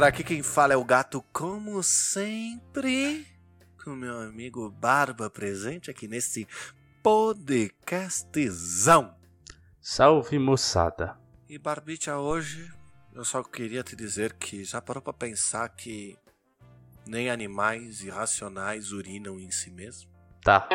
Galera, aqui quem fala é o gato, como sempre, com meu amigo Barba presente aqui nesse podcastzão. Salve moçada. E Barbicha, hoje eu só queria te dizer que já parou pra pensar que nem animais irracionais urinam em si mesmo? Tá.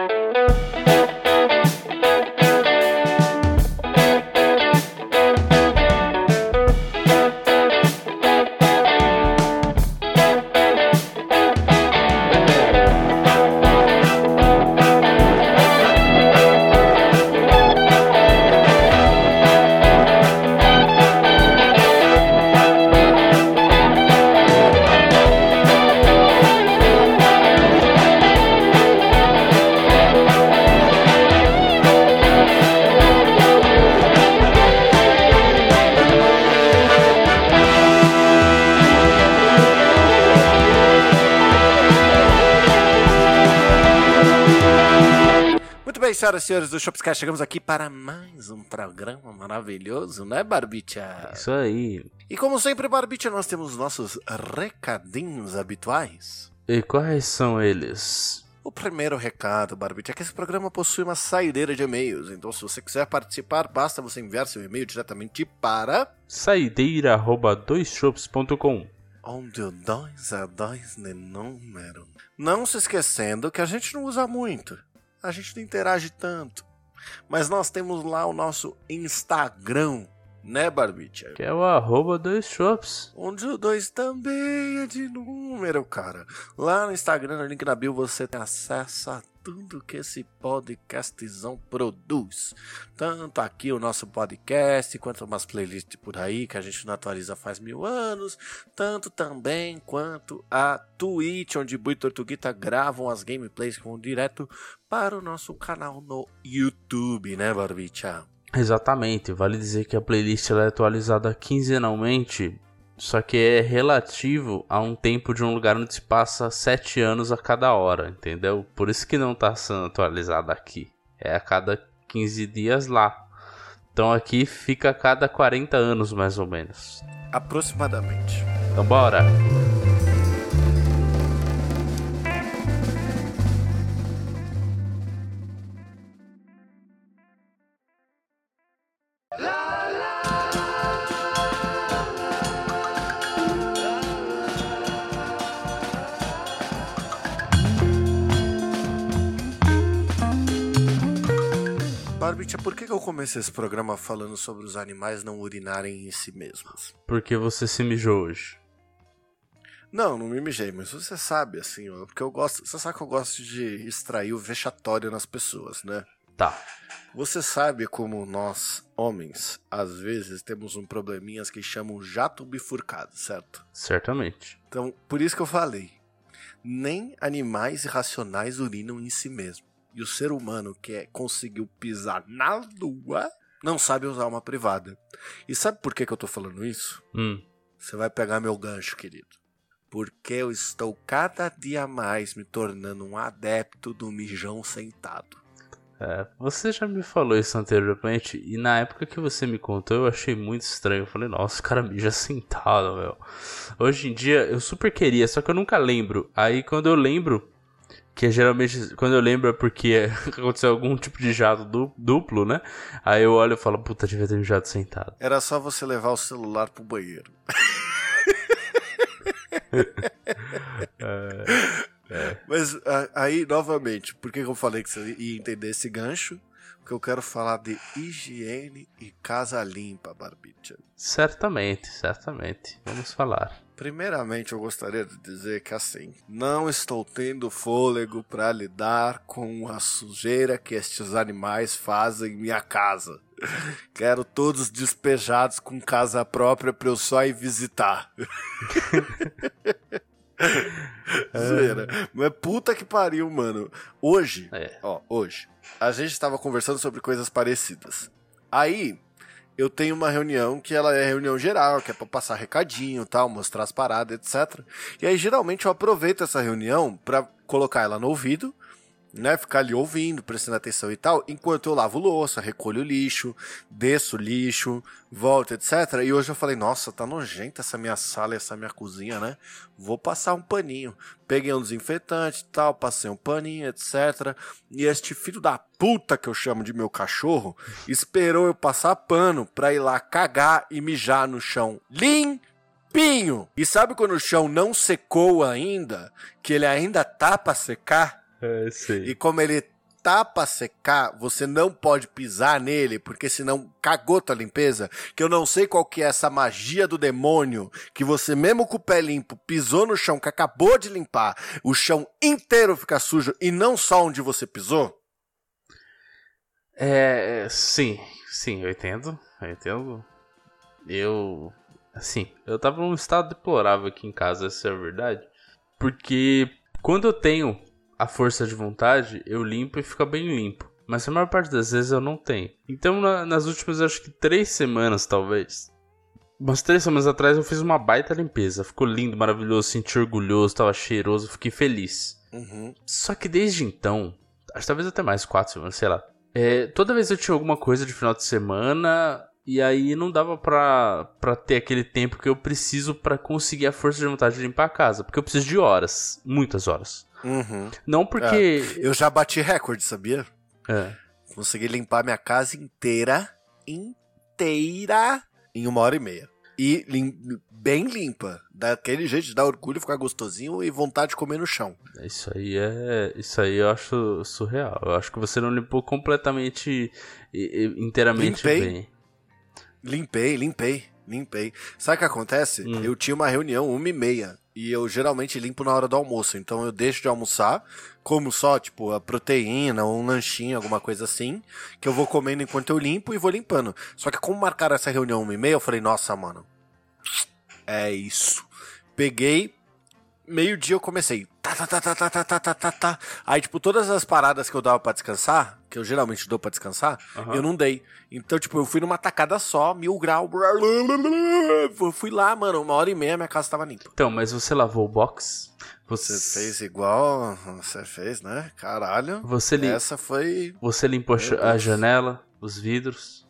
Bem, senhoras e senhores do Shopscast, chegamos aqui para mais um programa maravilhoso, né, Barbicha? Isso aí. E como sempre, Barbicha, nós temos nossos recadinhos habituais. E quais são eles? O primeiro recado, Barbite, é que esse programa possui uma saideira de e-mails. Então, se você quiser participar, basta você enviar seu e-mail diretamente para. Saideira@doisshops.com. Onde o 2 é 2 de número. Não se esquecendo que a gente não usa muito. A gente não interage tanto. Mas nós temos lá o nosso Instagram, né, Barbite? Que é o arroba doisshops. Onde o 2 também é de número, cara. Lá no Instagram, no link na bio, você tem acesso a tudo que esse podcastzão produz. Tanto aqui o nosso podcast, quanto umas playlists por aí que a gente não atualiza faz mil anos. Tanto também quanto a Twitch, onde Bui e Tortuguita gravam as gameplays que vão direto para o nosso canal no YouTube, né, Barbicha? Exatamente. Vale dizer que a playlist é atualizada quinzenalmente. Só que é relativo a um tempo de um lugar onde se passa 7 anos a cada hora, entendeu? Por isso que não tá sendo atualizada aqui. É a cada 15 dias lá. Então aqui fica a cada 40 anos, mais ou menos. Aproximadamente. Então bora! Barbicha, por que eu comecei esse programa falando sobre os animais não urinarem em si mesmos? Porque você se mijou hoje. Não, não me mijei, mas você sabe, assim, ó, porque eu gosto. Você sabe que eu gosto de extrair o vexatório nas pessoas, né? Tá. Você sabe como nós, homens, às vezes temos um probleminhas que chamam jato bifurcado, certo? Certamente. Então, por isso que eu falei. Nem animais irracionais urinam em si mesmo. E o ser humano que é, conseguiu pisar na lua não sabe usar uma privada. E sabe por que, que eu tô falando isso? Hum. Você vai pegar meu gancho, querido. Porque eu estou cada dia mais me tornando um adepto do mijão sentado. É, você já me falou isso anteriormente, e na época que você me contou eu achei muito estranho. Eu falei, nossa, o cara mija sentado, meu. Hoje em dia eu super queria, só que eu nunca lembro. Aí quando eu lembro, que é geralmente quando eu lembro é porque aconteceu algum tipo de jato du- duplo, né? Aí eu olho e falo, puta, devia ter mijado sentado. Era só você levar o celular pro banheiro. Mas a- aí, novamente, por que que eu falei que você ia entender esse gancho? Porque eu quero falar de higiene e casa limpa, Barbicha. Certamente, certamente. Vamos falar. Primeiramente, eu gostaria de dizer que assim, não estou tendo fôlego para lidar com a sujeira que estes animais fazem em minha casa. Quero todos despejados com casa própria para eu só ir visitar. Zoeira. Mas puta que pariu, mano. Hoje, É. ó, hoje, a gente tava conversando sobre coisas parecidas. Aí, eu tenho uma reunião que ela é reunião geral, que é pra passar recadinho tal, mostrar as paradas, etc. E aí, geralmente, eu aproveito essa reunião pra colocar ela no ouvido, né, ficar ali ouvindo, prestando atenção e tal, enquanto eu lavo louça, recolho lixo, desço lixo, volto, etc. E hoje eu falei, nossa, tá nojenta essa minha sala essa minha cozinha, né? Vou passar um paninho. Peguei um desinfetante e tal, passei um paninho, etc. E este filho da puta que eu chamo de meu cachorro esperou eu passar pano pra ir lá cagar e mijar no chão limpinho. E sabe quando o chão não secou ainda, que ele ainda tá pra secar? É, sei. E como ele tá pra secar, você não pode pisar nele, porque senão cagou tua limpeza. Que eu não sei qual que é essa magia do demônio, que você mesmo com o pé limpo, pisou no chão que acabou de limpar, o chão inteiro fica sujo e não só onde você pisou. É, sim, sim, eu entendo, eu entendo. Eu, assim, eu tava num estado deplorável aqui em casa, essa é a verdade. Porque quando eu tenho a força de vontade, eu limpo e fica bem limpo. Mas a maior parte das vezes eu não tenho. Então, na, nas últimas, acho que três semanas, talvez. Umas três semanas atrás eu fiz uma baita limpeza. Ficou lindo, maravilhoso, senti orgulhoso, tava cheiroso, fiquei feliz. Uhum. Só que desde então, acho que talvez até mais, quatro semanas, sei lá. É, toda vez eu tinha alguma coisa de final de semana, e aí não dava pra, pra ter aquele tempo que eu preciso para conseguir a força de vontade de limpar a casa. Porque eu preciso de horas, muitas horas. Uhum. Não porque. É, eu já bati recorde, sabia? É. Consegui limpar minha casa inteira, inteira, em uma hora e meia. E lim bem limpa. Daquele jeito de dar orgulho, ficar gostosinho e vontade de comer no chão. Isso aí é. Isso aí eu acho surreal. Eu acho que você não limpou completamente inteiramente limpei. bem. Limpei, limpei, limpei. Sabe o que acontece? Hum. Eu tinha uma reunião uma e meia. E eu geralmente limpo na hora do almoço. Então eu deixo de almoçar, como só, tipo, a proteína, ou um lanchinho, alguma coisa assim, que eu vou comendo enquanto eu limpo e vou limpando. Só que como marcaram essa reunião uma e meia, eu falei, nossa, mano. É isso. Peguei, meio-dia eu comecei. Tá, tá, tá, tá, tá, tá, tá, tá, tá, tá. Aí, tipo, todas as paradas que eu dava pra descansar, que eu geralmente dou pra descansar, Aham. eu não dei. Então, tipo, eu fui numa tacada só, mil grau. Eu Fui lá, mano, uma hora e meia minha casa tava limpa. Então, mas você lavou o box? Você, Você fez igual você fez, né? Caralho. Você, lim... Essa foi. você limpou a janela, os vidros?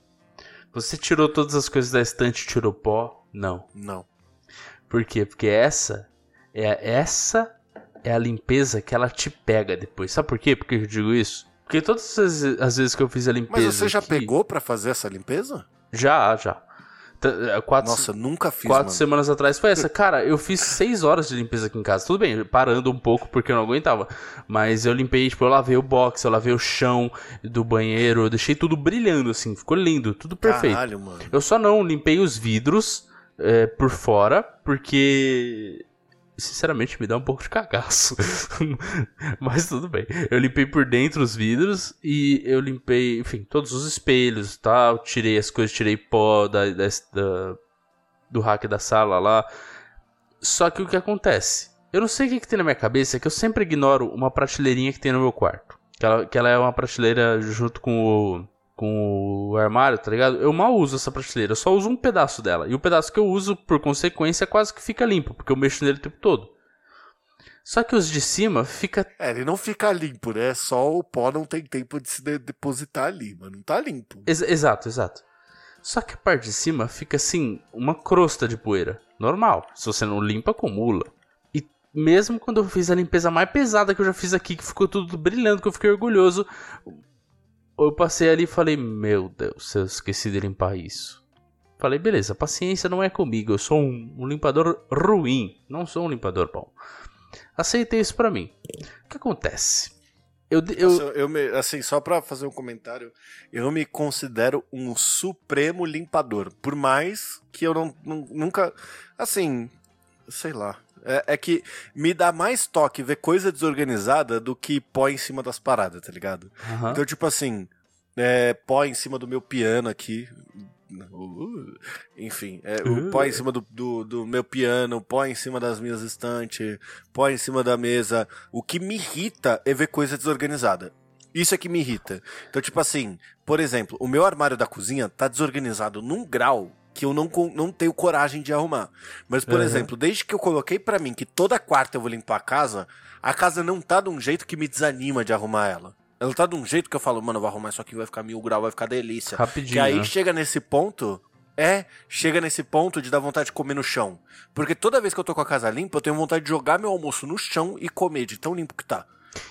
Você tirou todas as coisas da estante, tirou pó? Não. Não. Por quê? Porque essa é essa é a limpeza que ela te pega depois. Sabe por quê? Porque eu digo isso? Porque todas as, as vezes que eu fiz a limpeza. Mas você já aqui- pegou pra fazer essa limpeza? Já, já. É, Quatro, Nossa, nunca fiz, quatro mano. semanas atrás foi essa. Cara, eu fiz seis horas de limpeza aqui em casa. Tudo bem, parando um pouco porque eu não aguentava. Mas eu limpei, tipo, eu lavei o box, eu lavei o chão do banheiro, eu deixei tudo brilhando, assim. Ficou lindo, tudo perfeito. Caralho, mano. Eu só não limpei os vidros é, por fora, porque. Sinceramente, me dá um pouco de cagaço. Mas tudo bem. Eu limpei por dentro os vidros e eu limpei, enfim, todos os espelhos e tal. Tirei as coisas, tirei pó da, da- da- do hack da sala lá. Só que o que acontece? Eu não sei o que, que tem na minha cabeça, é que eu sempre ignoro uma prateleirinha que tem no meu quarto. Que ela, que ela é uma prateleira junto com o, com o armário, tá ligado? Eu mal uso essa prateleira, eu só uso um pedaço dela. E o pedaço que eu uso, por consequência, quase que fica limpo, porque eu mexo nele o tempo todo. Só que os de cima fica. É, ele não fica limpo, né? Só o pó não tem tempo de se de- depositar ali, mas não tá limpo. Ex- exato, exato. Só que a parte de cima fica assim, uma crosta de poeira. Normal. Se você não limpa, acumula. E mesmo quando eu fiz a limpeza mais pesada que eu já fiz aqui, que ficou tudo brilhando, que eu fiquei orgulhoso, eu passei ali e falei: Meu Deus, eu esqueci de limpar isso. Falei, beleza, paciência não é comigo, eu sou um, um limpador ruim, não sou um limpador bom. Aceitei isso pra mim. O que acontece? Eu, eu, Nossa, eu me- assim, só pra fazer um comentário, eu me considero um supremo limpador. Por mais que eu não, nu- nunca. Assim, sei lá. É, é que me dá mais toque ver coisa desorganizada do que pó em cima das paradas, tá ligado? Aham. Então, tipo assim, é, pó em cima do meu piano aqui. Uh, enfim, é, o Uh. pó em cima do, do, do meu piano, pó em cima das minhas estantes, pó em cima da mesa. O que me irrita é ver coisa desorganizada. Isso é que me irrita. Então, tipo assim, por exemplo, o meu armário da cozinha tá desorganizado num grau que eu não, não tenho coragem de arrumar. Mas, por Uhum. exemplo, desde que eu coloquei pra mim que toda quarta eu vou limpar a casa, a casa não tá de um jeito que me desanima de arrumar ela. Ela tá de um jeito que eu falo, mano, eu vou arrumar isso aqui, vai ficar mil grau, vai ficar delícia. Rapidinho, Que aí né? chega nesse ponto. É, chega nesse ponto de dar vontade de comer no chão. Porque toda vez que eu tô com a casa limpa, eu tenho vontade de jogar meu almoço no chão e comer, de tão limpo que tá.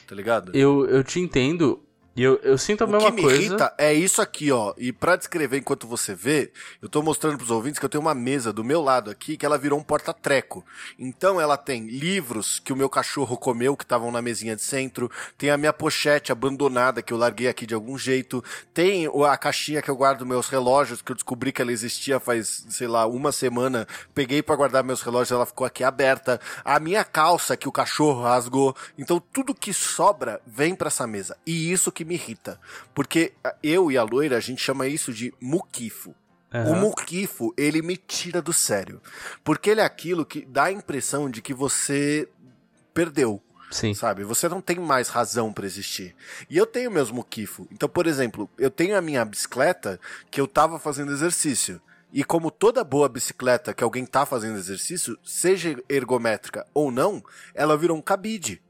Tá ligado? Eu, eu te entendo. E eu, eu sinto a O mesma que me coisa. irrita é isso aqui, ó. E pra descrever enquanto você vê, eu tô mostrando pros ouvintes que eu tenho uma mesa do meu lado aqui que ela virou um porta-treco. Então ela tem livros que o meu cachorro comeu que estavam na mesinha de centro, tem a minha pochete abandonada que eu larguei aqui de algum jeito, tem o- a caixinha que eu guardo meus relógios que eu descobri que ela existia faz, sei lá, uma semana. Peguei pra guardar meus relógios, ela ficou aqui aberta. A minha calça que o cachorro rasgou. Então tudo que sobra vem pra essa mesa. E isso que me irrita. Porque eu e a loira, a gente chama isso de muquifo. O Aham. muquifo, ele me tira do sério. Porque ele é aquilo que dá a impressão de que você perdeu, Sim. sabe? Você não tem mais razão pra existir. E eu tenho meus muquifo. Então, por exemplo, eu tenho a minha bicicleta que eu tava fazendo exercício. E como toda boa bicicleta que alguém tá fazendo exercício, seja ergométrica ou não, ela virou um cabide.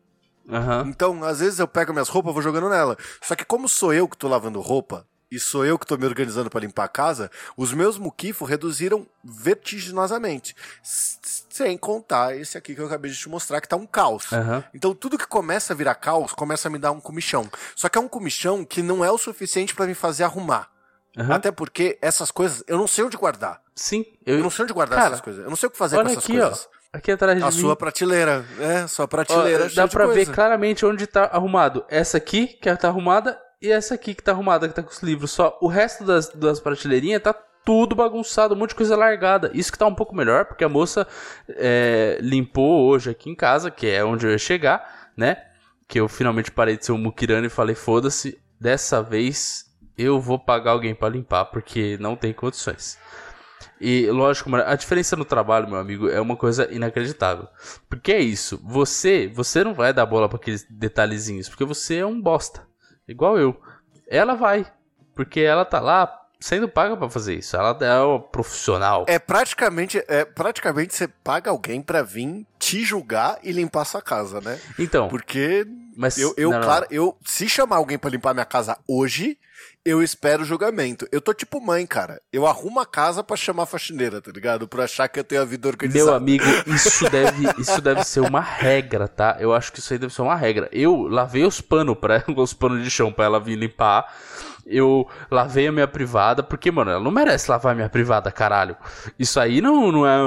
Aham. Então, às vezes eu pego minhas roupas e vou jogando nela. Só que como sou eu que tô lavando roupa, e sou eu que tô me organizando pra limpar a casa, os meus muquifos reduziram vertiginosamente. Sem contar esse aqui que eu acabei de te mostrar, que tá um caos. Aham. Então tudo que começa a virar caos, começa a me dar um comichão. Só que é um comichão que não é o suficiente pra me fazer arrumar. Aham. Até porque essas coisas, eu não sei onde guardar. Sim. Eu Eu, não sei onde guardar Cara, essas coisas. Eu não sei o que fazer com essas aqui, coisas. ó. Aqui atrás de A mim. sua prateleira. É, sua Ó, prateleira. dá cheia de pra ver claramente onde tá arrumado. Essa aqui, que tá arrumada, e essa aqui que tá arrumada, que tá com os livros. Só o resto das, das prateleirinhas tá tudo bagunçado, um monte de coisa largada. Isso que tá um pouco melhor, porque a moça é, limpou hoje aqui em casa, que é onde eu ia chegar, né? Que eu finalmente parei de ser um muquirano e falei, foda-se, dessa vez eu vou pagar alguém pra limpar, porque não tem condições. E lógico, a diferença no trabalho, meu amigo, é uma coisa inacreditável. Porque é isso, você, você não vai dar bola pra aqueles detalhezinhos, porque você é um bosta, igual eu. Ela vai, porque ela tá lá sendo paga pra fazer isso. Ela é uma profissional. É praticamente, é praticamente você paga alguém pra vir te julgar e limpar sua casa, né? Então, Porque mas eu, eu não, não, claro, eu se chamar alguém pra limpar minha casa hoje, eu espero o julgamento. Eu tô tipo mãe, cara. Eu arrumo a casa pra chamar a faxineira, tá ligado? Pra achar que eu tenho a vida organizada. Meu amigo, isso deve, isso deve ser uma regra, tá? Eu acho que isso aí deve ser uma regra. Eu lavei os panos para os panos de chão pra ela vir limpar. Eu lavei a minha privada, porque, mano, ela não merece lavar a minha privada, caralho. Isso aí não, não é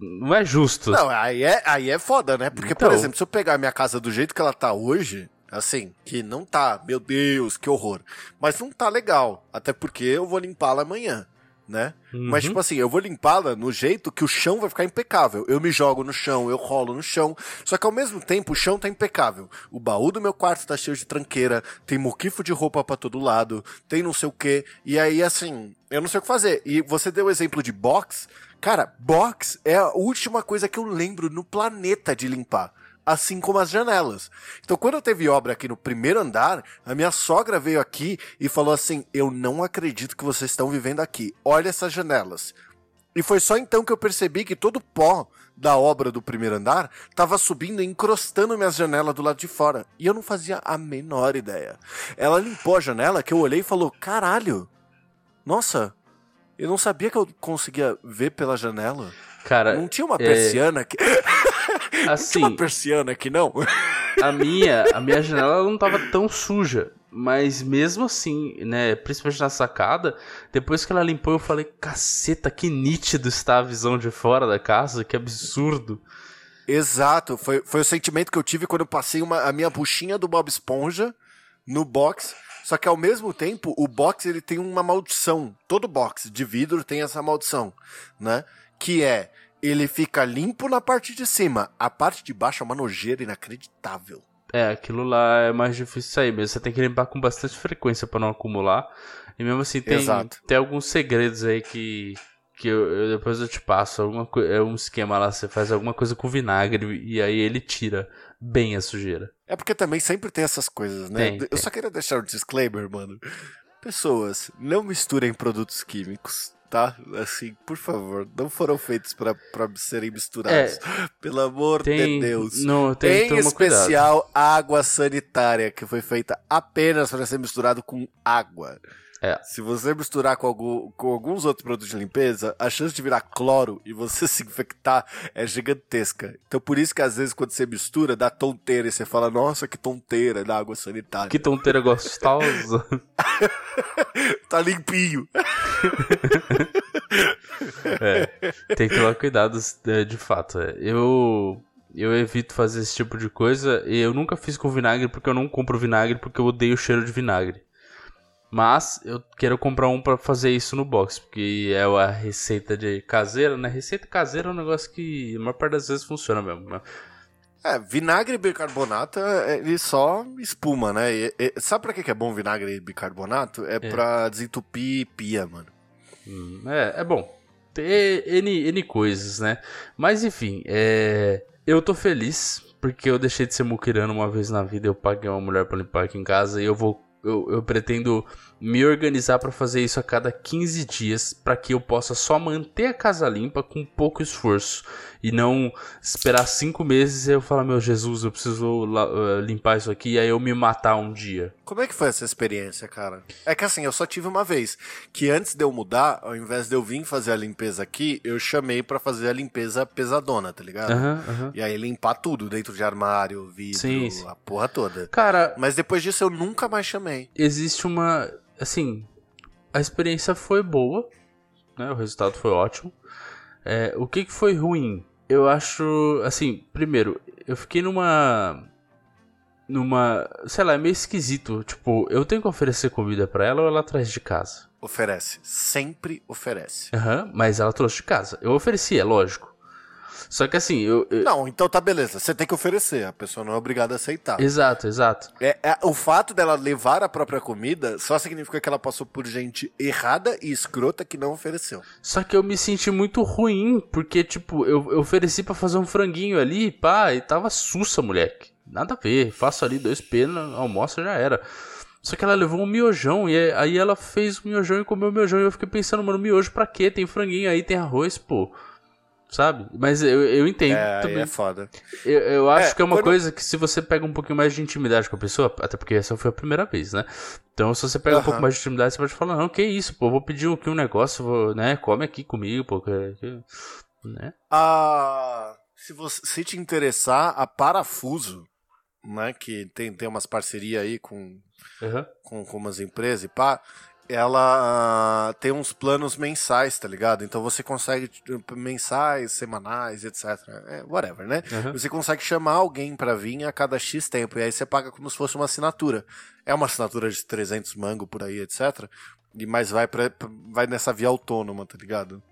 não é justo. Não, aí é, aí é foda, né? Porque, por Então. exemplo, se eu pegar a minha casa do jeito que ela tá hoje, assim, que não tá, meu Deus, que horror. Mas não tá legal. Até porque eu vou limpá-la amanhã, né? Mas, Uhum. tipo assim, eu vou limpá-la no jeito que o chão vai ficar impecável. Eu me jogo no chão, eu rolo no chão. Só que ao mesmo tempo o chão tá impecável. O baú do meu quarto tá cheio de tranqueira, tem moquifo de roupa pra todo lado, tem não sei o quê. E aí, assim, eu não sei o que fazer. E você deu o exemplo de box. Cara, box é a última coisa que eu lembro no planeta de limpar. Assim como as janelas. Então, quando teve obra aqui no primeiro andar, a minha sogra veio aqui e falou assim: Eu não acredito que vocês estão vivendo aqui. Olha essas janelas. E foi só então que eu percebi que todo o pó da obra do primeiro andar tava subindo e encrostando minhas janelas do lado de fora. E eu não fazia a menor ideia. Ela limpou a janela que eu olhei e falou: Caralho, nossa, eu não sabia que eu conseguia ver pela janela. Cara, Não tinha uma é, persiana que. Tinha uma assim, persiana aqui, não? a minha, a minha janela ela não tava tão suja. Mas mesmo assim, né, principalmente na sacada, depois que ela limpou, eu falei, caceta, que nítido está a visão de fora da casa, que absurdo. Exato, foi, foi o sentimento que eu tive quando eu passei uma, a minha buchinha do Bob Esponja no box. Só que ao mesmo tempo, o box ele tem uma maldição. Todo box de vidro tem essa maldição, né? Que é ele fica limpo na parte de cima, a parte de baixo é uma nojeira inacreditável. É, aquilo lá é mais difícil sair mesmo. Você tem que limpar com bastante frequência pra não acumular. E mesmo assim, tem, Exato. tem alguns segredos aí que, que eu, eu- depois eu te passo. Alguma, é um esquema lá, você faz alguma coisa com vinagre e aí ele tira bem a sujeira. É porque também sempre tem essas coisas, né? Tem, eu tem. só queria deixar um disclaimer, mano. Pessoas, não misturem produtos químicos. Tá? Assim, por favor, não foram feitos pra, pra serem misturados. É, Pelo amor tem, de Deus. Não, tem, em especial, cuidado. água sanitária, que foi feita apenas para ser misturado com água. É. Se você misturar com, algum, com alguns outros produtos de limpeza, a chance de virar cloro e você se infectar é gigantesca. Então por isso que às vezes quando você mistura, dá tonteira e você fala, nossa, que tonteira da água sanitária. Que tonteira gostosa. tá limpinho. é, tem que tomar cuidado é, de fato. É. Eu eu evito fazer esse tipo de coisa e eu nunca fiz com vinagre porque eu não compro vinagre porque eu odeio o cheiro de vinagre. Mas eu quero comprar um para fazer isso no box, porque é a receita de caseira, né? Receita caseira é um negócio que a maior parte das vezes funciona mesmo. É, vinagre e bicarbonato, é, ele só espuma, né? E, e, sabe pra que é bom vinagre e bicarbonato? É, é. pra desentupir pia, mano. Hum, é, é bom. Tem N, N coisas, né? Mas enfim, é... eu tô feliz porque eu deixei de ser muquirano uma vez na vida. Eu paguei uma mulher pra limpar aqui em casa e eu vou eu, eu pretendo me organizar para fazer isso a cada 15 dias para que eu possa só manter a casa limpa com pouco esforço e não esperar cinco meses e eu falar, meu Jesus, eu preciso uh, limpar isso aqui e aí eu me matar um dia. Como é que foi essa experiência, cara? É que assim, eu só tive uma vez, que antes de eu mudar, ao invés de eu vir fazer a limpeza aqui, eu chamei para fazer a limpeza pesadona, tá ligado? Uhum, uhum. E aí limpar tudo, dentro de armário, vidro, sim, sim. a porra toda. Cara... Mas depois disso eu nunca mais chamei. Existe uma... Assim, a experiência foi boa, né? O resultado foi ótimo. É, o que, que foi ruim? Eu acho, assim, primeiro, eu fiquei numa numa, sei lá, é meio esquisito, tipo, eu tenho que oferecer comida para ela ou ela traz de casa? Oferece, sempre oferece. Aham, uhum, mas ela trouxe de casa. Eu ofereci, é lógico. Só que assim, eu, eu, Não, então tá beleza. Você tem que oferecer. A pessoa não é obrigada a aceitar. Exato, exato. É, é, o fato dela levar a própria comida só significa que ela passou por gente errada e escrota que não ofereceu. Só que eu me senti muito ruim, porque, tipo, eu, eu ofereci para fazer um franguinho ali, pá, e tava sussa, moleque. Nada a ver. Faço ali dois penas, almoço já era. Só que ela levou um miojão e aí ela fez o miojão e comeu o miojão. E eu fiquei pensando, mano, miojo pra quê? Tem franguinho aí, tem arroz, pô sabe? Mas eu, eu entendo é, também. é foda. Eu, eu acho é, que é uma quando... coisa que se você pega um pouquinho mais de intimidade com a pessoa, até porque essa foi a primeira vez, né? Então se você pega um pouco mais de intimidade, você pode falar, não, que isso, pô, vou pedir aqui um negócio, vou, né, come aqui comigo, pô, que, né? Ah, se, você, se te interessar, a Parafuso, né, que tem, tem umas parcerias aí com, uhum. com, com umas empresas e pá, ela uh, tem uns planos mensais, tá ligado? Então você consegue tipo, mensais, semanais, etc. É, whatever, né? Uhum. Você consegue chamar alguém para vir a cada X tempo e aí você paga como se fosse uma assinatura. É uma assinatura de 300 mango por aí, etc. E mas vai pra, vai nessa via autônoma, tá ligado?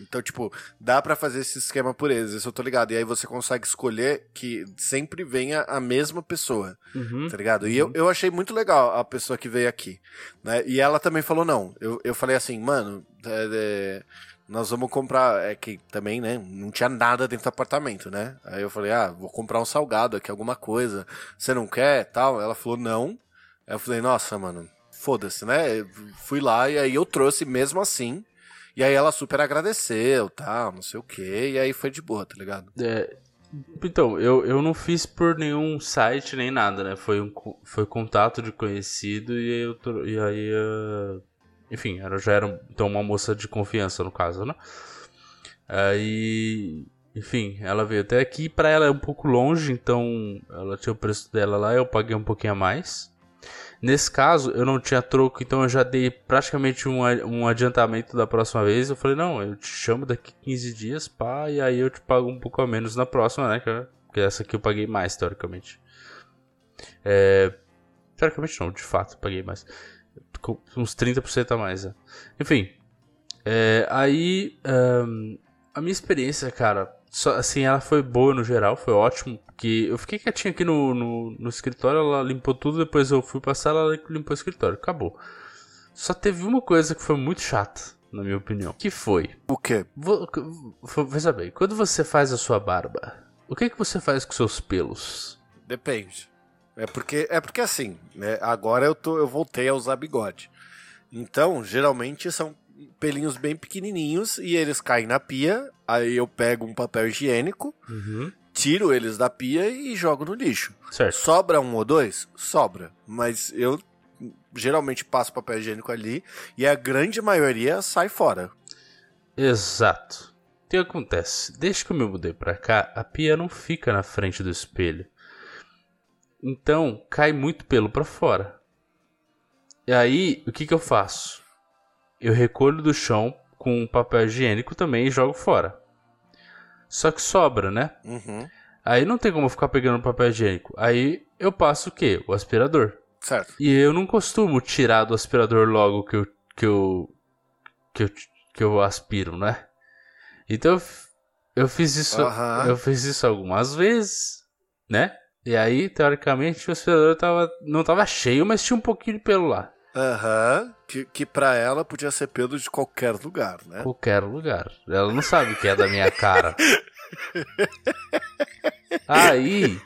Então, tipo, dá para fazer esse esquema por eles, isso eu tô ligado. E aí você consegue escolher que sempre venha a mesma pessoa, uhum. tá ligado? E uhum. eu, eu achei muito legal a pessoa que veio aqui, né? E ela também falou, não. Eu, eu falei assim, mano, é, é, nós vamos comprar. É que também, né? Não tinha nada dentro do apartamento, né? Aí eu falei, ah, vou comprar um salgado aqui, alguma coisa. Você não quer? Tal. Ela falou, não. Aí eu falei, nossa, mano, foda-se, né? Eu fui lá e aí eu trouxe mesmo assim e aí ela super agradeceu, tal, não sei o que, e aí foi de boa, tá ligado? É, então, eu, eu não fiz por nenhum site nem nada, né? Foi, um, foi contato de conhecido e eu, e aí uh, enfim, ela já era então uma moça de confiança no caso, né? Aí, enfim, ela veio até aqui, para ela é um pouco longe, então ela tinha o preço dela lá, eu paguei um pouquinho a mais. Nesse caso, eu não tinha troco, então eu já dei praticamente um, um adiantamento da próxima vez. Eu falei, não, eu te chamo daqui 15 dias, pá, e aí eu te pago um pouco a menos na próxima, né? Porque essa aqui eu paguei mais, teoricamente. É... Teoricamente não, de fato, paguei mais. Uns 30% a mais, né? Enfim. É... Aí, um... a minha experiência, cara, só, assim, ela foi boa no geral, foi ótimo. Porque eu fiquei quietinho aqui no, no, no escritório, ela limpou tudo, depois eu fui passar, ela limpou o escritório, acabou. Só teve uma coisa que foi muito chata, na minha opinião. Que foi? O quê? Veja bem, quando você faz a sua barba, o que, que você faz com seus pelos? Depende. É porque, é porque assim, né, agora eu, tô, eu voltei a usar bigode. Então, geralmente são pelinhos bem pequenininhos e eles caem na pia. Aí eu pego um papel higiênico, Uhum. tiro eles da pia e jogo no lixo. Certo. Sobra um ou dois? Sobra. Mas eu geralmente passo papel higiênico ali e a grande maioria sai fora. Exato. O que acontece? Desde que eu me mudei pra cá, a pia não fica na frente do espelho. Então, cai muito pelo pra fora. E aí, o que que eu faço? Eu recolho do chão com um papel higiênico também e jogo fora. Só que sobra, né? Uhum. Aí não tem como eu ficar pegando papel higiênico. Aí eu passo o quê? O aspirador. Certo. E eu não costumo tirar do aspirador logo que eu que eu que eu, que eu aspiro, né? Então eu eu fiz isso, Aham. eu fiz isso algumas vezes, né? E aí, teoricamente, o aspirador tava, não tava cheio, mas tinha um pouquinho de pelo lá. Aham. Que, que pra ela podia ser pelo de qualquer lugar, né? Qualquer lugar. Ela não sabe que é da minha cara. Aí,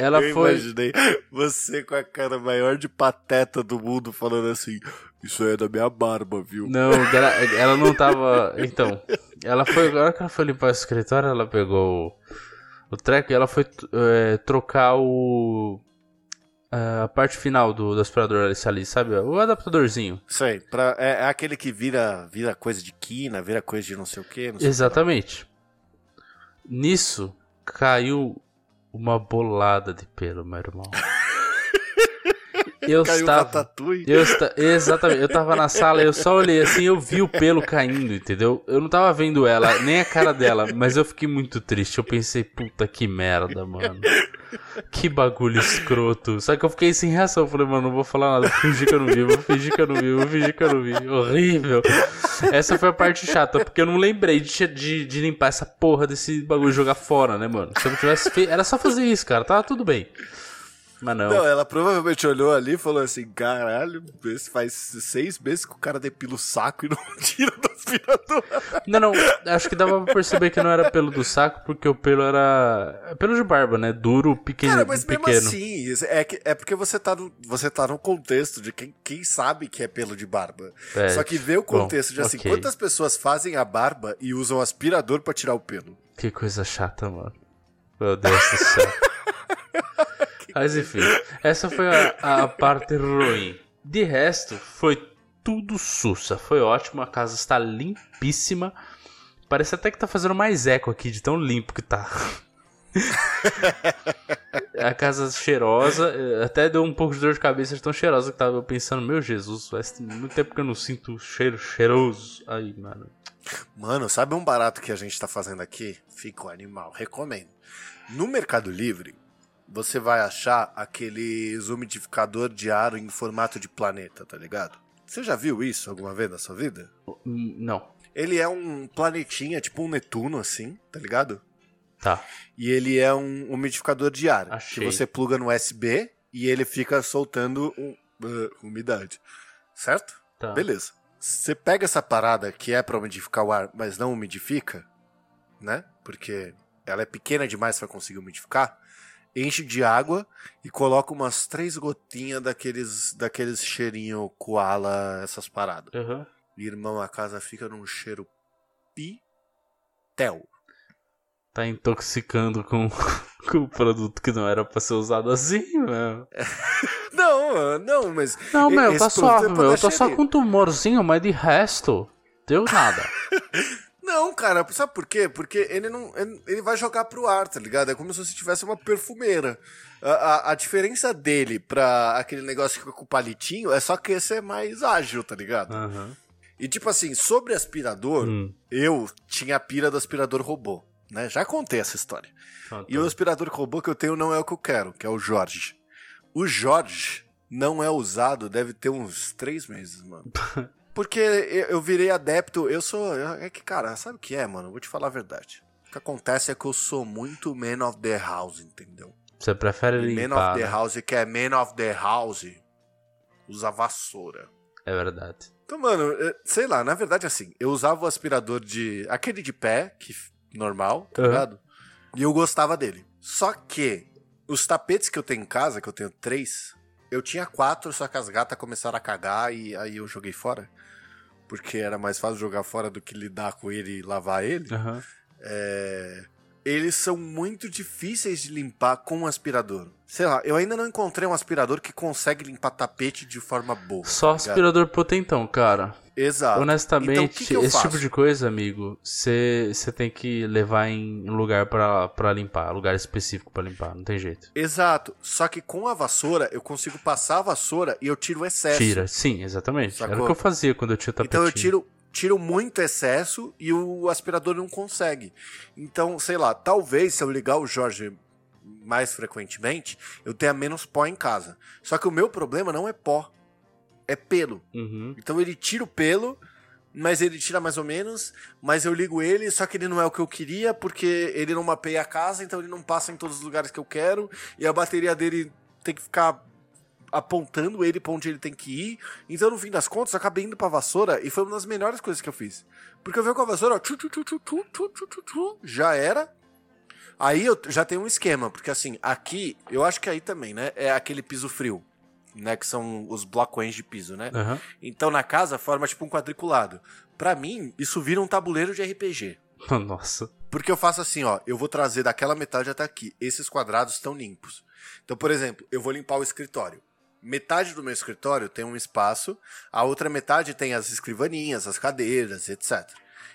ela eu foi. imaginei você com a cara maior de pateta do mundo falando assim: Isso é da minha barba, viu? Não, ela, ela não tava. Então, ela foi. Agora que ela foi limpar o escritório, ela pegou o, o treco e ela foi é, trocar o. A parte final do, do aspirador ali, ali, sabe? O adaptadorzinho. Sei, pra, é, é aquele que vira, vira coisa de quina, vira coisa de não sei o que. Exatamente. Nisso, caiu uma bolada de pelo, meu irmão. Eu Caiu estava. Eu esta... Exatamente, eu tava na sala eu só olhei assim, eu vi o pelo caindo, entendeu? Eu não tava vendo ela, nem a cara dela, mas eu fiquei muito triste. Eu pensei, puta que merda, mano. Que bagulho escroto. Só que eu fiquei sem reação. Eu falei, mano, não vou falar nada. Vou fingir que eu não vi, vou fingir que eu não vi, vou fingir que eu não vi. Horrível. Essa foi a parte chata, porque eu não lembrei de, de, de limpar essa porra desse bagulho e jogar fora, né, mano? Se eu não tivesse feito. Era só fazer isso, cara. Tava tudo bem. Mas não. Não, ela provavelmente olhou ali e falou assim: caralho, esse faz seis meses que o cara depila o saco e não tira do aspirador. Não, não, acho que dava pra perceber que não era pelo do saco, porque o pelo era. é Pelo de barba, né? Duro, pequeno. Cara, mas mesmo pequeno. assim, isso é, que, é porque você tá, no, você tá no contexto de quem, quem sabe que é pelo de barba. É, Só que vê o bom, contexto de assim, ok. quantas pessoas fazem a barba e usam aspirador pra tirar o pelo? Que coisa chata, mano. Meu Deus do céu. Mas enfim, essa foi a, a parte ruim. De resto, foi tudo sussa. Foi ótimo, a casa está limpíssima. Parece até que tá fazendo mais eco aqui, de tão limpo que tá. a casa cheirosa, até deu um pouco de dor de cabeça de tão cheirosa que tava pensando, meu Jesus, faz muito tempo que eu não sinto cheiro cheiroso. Aí, mano. Mano, sabe um barato que a gente tá fazendo aqui? Fica o animal, recomendo. No Mercado Livre, você vai achar aqueles umidificador de ar em formato de planeta, tá ligado? Você já viu isso alguma vez na sua vida? Hum, Não. Ele é um planetinha, tipo um Netuno, assim, tá ligado? Tá. E ele é um umidificador de ar. Achei. Que você pluga no USB e ele fica soltando um- uh, umidade. Certo? Tá. Beleza. Você pega essa parada que é pra umidificar o ar, mas não umidifica, né? Porque ela é pequena demais pra conseguir umidificar. Enche de água e coloca umas três gotinhas daqueles, daqueles cheirinho koala, essas paradas. Aham. Irmão, a casa fica num cheiro pitel. Tá intoxicando com, com o produto que não era pra ser usado assim, meu. Não, não, mas. Não, meu, tá suave, é meu. Eu tô só cheirinho. com um tumorzinho, mas de resto, deu nada. Não, cara, sabe por quê? Porque ele não. Ele, vai jogar pro ar, tá ligado? É como se você tivesse uma perfumeira. A, a, a diferença dele pra aquele negócio que fica com o palitinho é só que esse é mais ágil, tá ligado? Aham. E tipo assim, sobre aspirador, Hum. eu tinha a pira do aspirador robô, né? Já contei essa história. Então, E o aspirador robô que eu tenho não é o que eu quero, que é o Jorge. O Jorge não é usado, deve ter uns três meses, mano. Porque eu virei adepto, eu sou. É que, cara, sabe o que é, mano? Vou te falar a verdade. O que acontece é que eu sou muito man of the house, entendeu? Você prefere E man limpar, of the né? house, que é man of the house, usa vassoura. É verdade. Então, mano, sei lá, na verdade, assim, eu usava o aspirador de. aquele de pé, que normal, tá Aham. ligado? E eu gostava dele. Só que os tapetes que eu tenho em casa, que eu tenho três, eu tinha quatro, só que as gatas começaram a cagar e aí eu joguei fora. porque era mais fácil jogar fora do que lidar com ele e lavar ele. Aham. É, Eles são muito difíceis de limpar com um aspirador. Sei lá, eu ainda não encontrei um aspirador que consegue limpar tapete de forma boa. Só tá ligado? aspirador potentão, cara. Exato. Honestamente, Então, que que esse faço? tipo de coisa, amigo, você tem que levar em um lugar pra, pra limpar, lugar específico pra limpar, não tem jeito. Exato. Só que com a vassoura, eu consigo passar a vassoura e eu tiro o excesso. Tira, sim, exatamente. Era Sacou? o que eu fazia quando eu tinha o tapetinho. Então eu tiro, tiro muito excesso e o aspirador não consegue. Então, sei lá, talvez se eu ligar o Jorge mais frequentemente, eu tenha menos pó em casa. Só que o meu problema não é pó, é pelo. Uhum. Então ele tira o pelo, mas ele tira mais ou menos, mas eu ligo ele, só que ele não é o que eu queria, porque ele não mapeia a casa, então ele não passa em todos os lugares que eu quero, e a bateria dele tem que ficar apontando ele pra onde ele tem que ir. Então, no fim das contas, eu acabei indo pra vassoura e foi uma das melhores coisas que eu fiz. Porque eu venho com a vassoura, ó, tchu, tchu, tchu, tchu, tchu, tchu, tchu, tchu, tchu, já era. Aí eu já tenho um esquema, porque assim, aqui, eu acho que aí também, né, é aquele piso frio, né, que são os blocões de piso, né? Aham. Então na casa forma tipo um quadriculado. Pra mim, isso vira um tabuleiro de RPG. Nossa. Porque eu faço assim, ó, eu vou trazer daquela metade até aqui. Esses quadrados estão limpos. Então, por exemplo, eu vou limpar o escritório. Metade do meu escritório tem um espaço, a outra metade tem as escrivaninhas, as cadeiras, etc.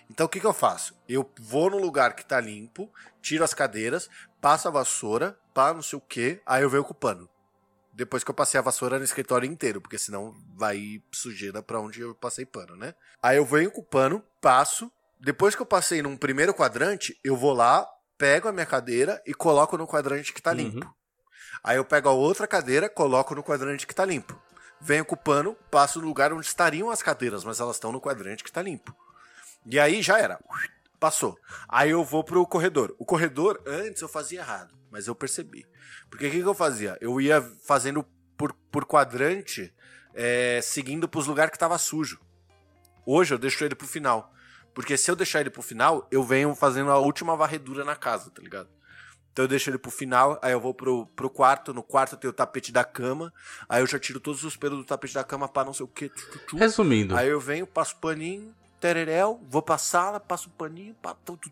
Então o que, que eu faço? Eu vou no lugar que tá limpo, tiro as cadeiras, passo a vassoura, pá, não sei o que, aí eu venho ocupando. Depois que eu passei a vassoura no escritório inteiro, porque senão vai ir sujeira pra onde eu passei pano, né? Aí eu venho com o pano, passo. Depois que eu passei num primeiro quadrante, eu vou lá, pego a minha cadeira e coloco no quadrante que tá Uhum. limpo. Aí eu pego a outra cadeira, coloco no quadrante que tá limpo. Venho com o pano, passo no lugar onde estariam as cadeiras, mas elas estão no quadrante que tá limpo. E aí já era. Passou. Aí eu vou pro corredor. O corredor, antes eu fazia errado, mas eu percebi. Porque o que, que eu fazia? Eu ia fazendo por, por quadrante, é, seguindo pros lugares que tava sujo. Hoje eu deixo ele pro final. Porque se eu deixar ele pro final, eu venho fazendo a última varredura na casa, tá ligado? Então eu deixo ele pro final, aí eu vou pro, pro quarto, no quarto tem o tapete da cama, aí eu já tiro todos os pelos do tapete da cama pra não sei o que. Resumindo, Aí eu venho, passo paninho, tereréu, vou pra sala, passo paninho, pá, tu, tu,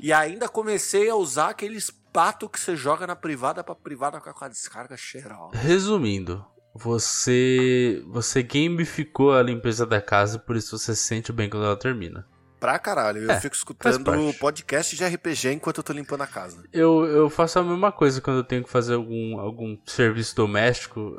e ainda comecei a usar aqueles pato que você joga na privada pra privada ficar com a descarga cheirosa. resumindo, você você gamificou a limpeza da casa, por isso você se sente bem quando ela termina. Pra caralho, eu É, fico faz escutando podcast de RPG enquanto eu tô limpando a casa. Eu, eu faço a mesma coisa quando eu tenho que fazer algum, algum serviço doméstico.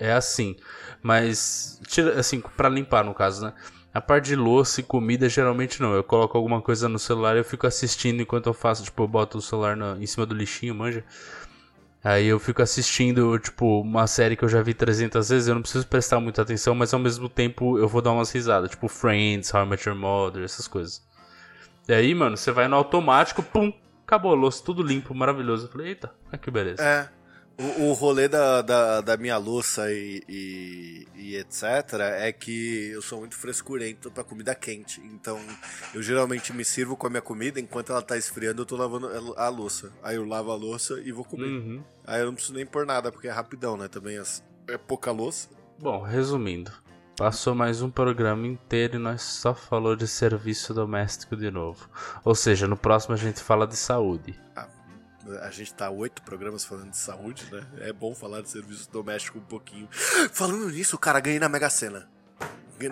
É assim. Mas, assim, pra limpar no caso, né? A parte de louça e comida, geralmente não. Eu coloco alguma coisa no celular e eu fico assistindo enquanto eu faço. Tipo, eu boto o celular na- em cima do lixinho, manja. Aí eu fico assistindo, tipo, uma série que eu já vi 300 vezes. Eu não preciso prestar muita atenção, mas ao mesmo tempo eu vou dar umas risadas. Tipo, Friends, How I Met Your Mother, essas coisas. E aí, mano, você vai no automático, pum, acabou a louça, tudo limpo, maravilhoso. Eu falei, eita, que beleza. É. O, o rolê da, da, da minha louça e, e, e etc. é que eu sou muito frescurento pra comida quente. Então, eu geralmente me sirvo com a minha comida, enquanto ela tá esfriando, eu tô lavando a louça. Aí eu lavo a louça e vou comer. Uhum. Aí eu não preciso nem pôr nada, porque é rapidão, né? Também é pouca louça. Bom, resumindo, passou mais um programa inteiro e nós só falou de serviço doméstico de novo. Ou seja, no próximo a gente fala de saúde. A gente tá oito programas falando de saúde, né? É bom falar de serviço doméstico um pouquinho. Falando nisso, cara, ganhei na Mega Sena.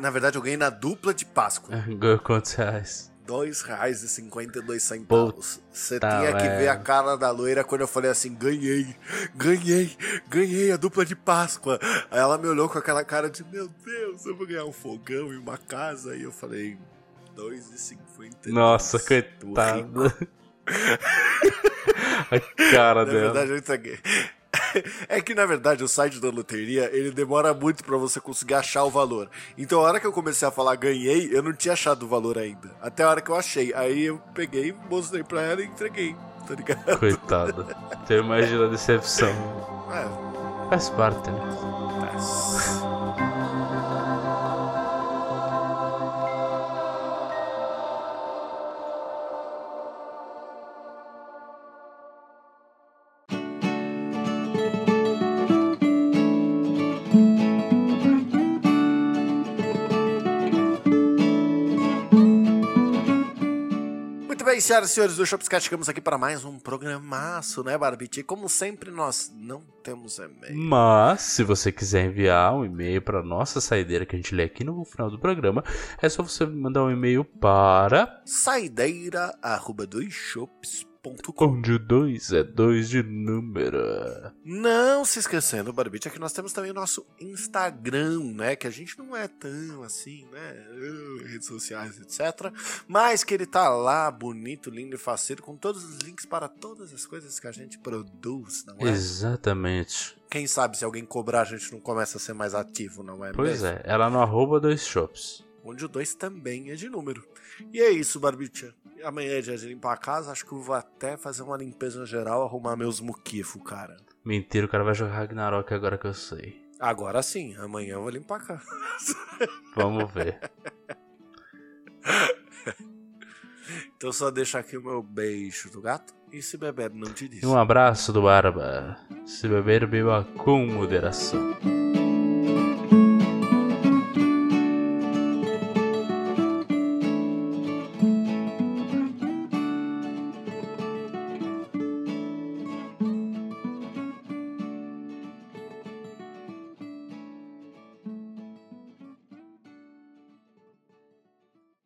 Na verdade, eu ganhei na dupla de Páscoa. Ganhou quantos reais? dois reais e cinquenta e dois centavos. Você Puta tinha que ver a cara da loira quando eu falei assim, ganhei, ganhei, ganhei a dupla de Páscoa. Aí ela me olhou com aquela cara de, meu Deus, eu vou ganhar um fogão e uma casa. E eu falei, dois e cinquenta. Nossa, Tô rico. coitada. a cara Na dela. verdade, eu entreguei. É que, na verdade, o site da loteria, ele demora muito pra você conseguir achar o valor. Então, a hora que eu comecei a falar ganhei, eu não tinha achado o valor ainda. Até a hora que eu achei. Aí eu peguei, mostrei pra ela e entreguei, tá ligado? Coitada. Você imagina a decepção. É, Faz parte, né? Senhoras e senhores do Shopscat, chegamos aqui para mais um programaço, né, Barbite? E como sempre, nós não temos e-mail. Mas, se você quiser enviar um e-mail para nossa saideira que a gente lê aqui no final do programa, é só você mandar um e-mail para saideira@doisshops.com Onde o 2 é 2 de número. Não se esquecendo, Barbite, é que nós temos também o nosso Instagram, né? Que a gente não é tão assim, né? Uh, redes sociais, etc. Mas que ele tá lá, bonito, lindo e faceiro, com todos os links para todas as coisas que a gente produz, não é? Exatamente. Quem sabe se alguém cobrar, a gente não começa a ser mais ativo, não é Pois mesmo? é, ela no arroba dois shops. Onde o 2 também é de número. E é isso, Barbicha. Amanhã é dia de limpar a casa, acho que eu vou até fazer uma limpeza geral, arrumar meus muquifos, cara. Mentira, o cara vai jogar Ragnarok agora que eu sei. Agora sim, amanhã eu vou limpar a casa. Vamos ver. Então só deixar aqui o meu beijo do gato. E se beber, não te disse. Um abraço do Barba. Se beber, beba com moderação.